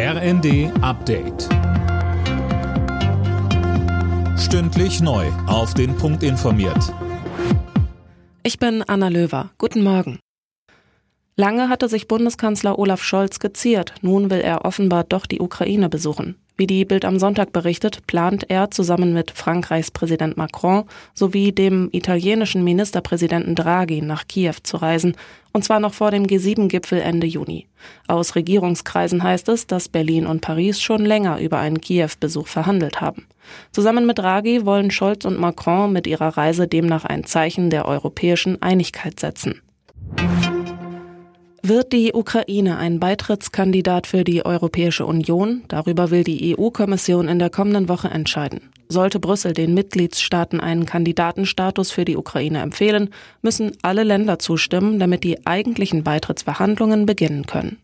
RND Update. Stündlich neu. Auf den Punkt informiert. Ich bin Anna Löwer. Guten Morgen. Lange hatte sich Bundeskanzler Olaf Scholz geziert. Nun will er offenbar doch die Ukraine besuchen. Wie die Bild am Sonntag berichtet, plant er zusammen mit Frankreichs Präsident Macron sowie dem italienischen Ministerpräsidenten Draghi nach Kiew zu reisen, und zwar noch vor dem G7-Gipfel Ende Juni. Aus Regierungskreisen heißt es, dass Berlin und Paris schon länger über einen Kiew-Besuch verhandelt haben. Zusammen mit Draghi wollen Scholz und Macron mit ihrer Reise demnach ein Zeichen der europäischen Einigkeit setzen. Wird die Ukraine ein Beitrittskandidat für die Europäische Union? Darüber will die EU-Kommission in der kommenden Woche entscheiden. Sollte Brüssel den Mitgliedstaaten einen Kandidatenstatus für die Ukraine empfehlen, müssen alle Länder zustimmen, damit die eigentlichen Beitrittsverhandlungen beginnen können.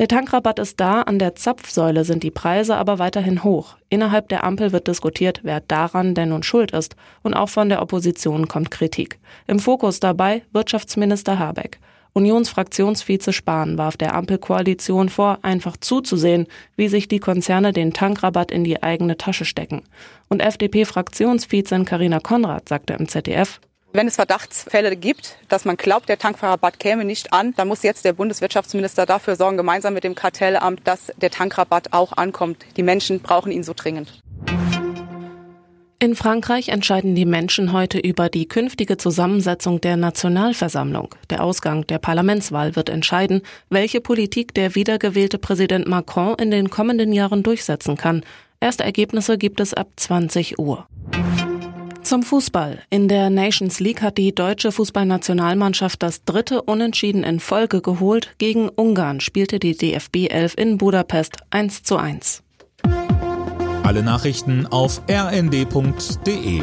Der Tankrabatt ist da, an der Zapfsäule sind die Preise aber weiterhin hoch. Innerhalb der Ampel wird diskutiert, wer daran denn nun schuld ist, und auch von der Opposition kommt Kritik. Im Fokus dabei Wirtschaftsminister Habeck. Unionsfraktionsvize Spahn warf der Ampelkoalition vor, einfach zuzusehen, wie sich die Konzerne den Tankrabatt in die eigene Tasche stecken. Und FDP-Fraktionsvizin Karina Konrad sagte im ZDF, wenn es Verdachtsfälle gibt, dass man glaubt, der Tankrabatt käme nicht an, dann muss jetzt der Bundeswirtschaftsminister dafür sorgen, gemeinsam mit dem Kartellamt, dass der Tankrabatt auch ankommt. Die Menschen brauchen ihn so dringend. In Frankreich entscheiden die Menschen heute über die künftige Zusammensetzung der Nationalversammlung. Der Ausgang der Parlamentswahl wird entscheiden, welche Politik der wiedergewählte Präsident Macron in den kommenden Jahren durchsetzen kann. Erste Ergebnisse gibt es ab 20 Uhr. Zum Fußball. In der Nations League hat die deutsche Fußballnationalmannschaft das dritte Unentschieden in Folge geholt. Gegen Ungarn spielte die DFB 11 in Budapest 1 zu 1. Alle Nachrichten auf rnd.de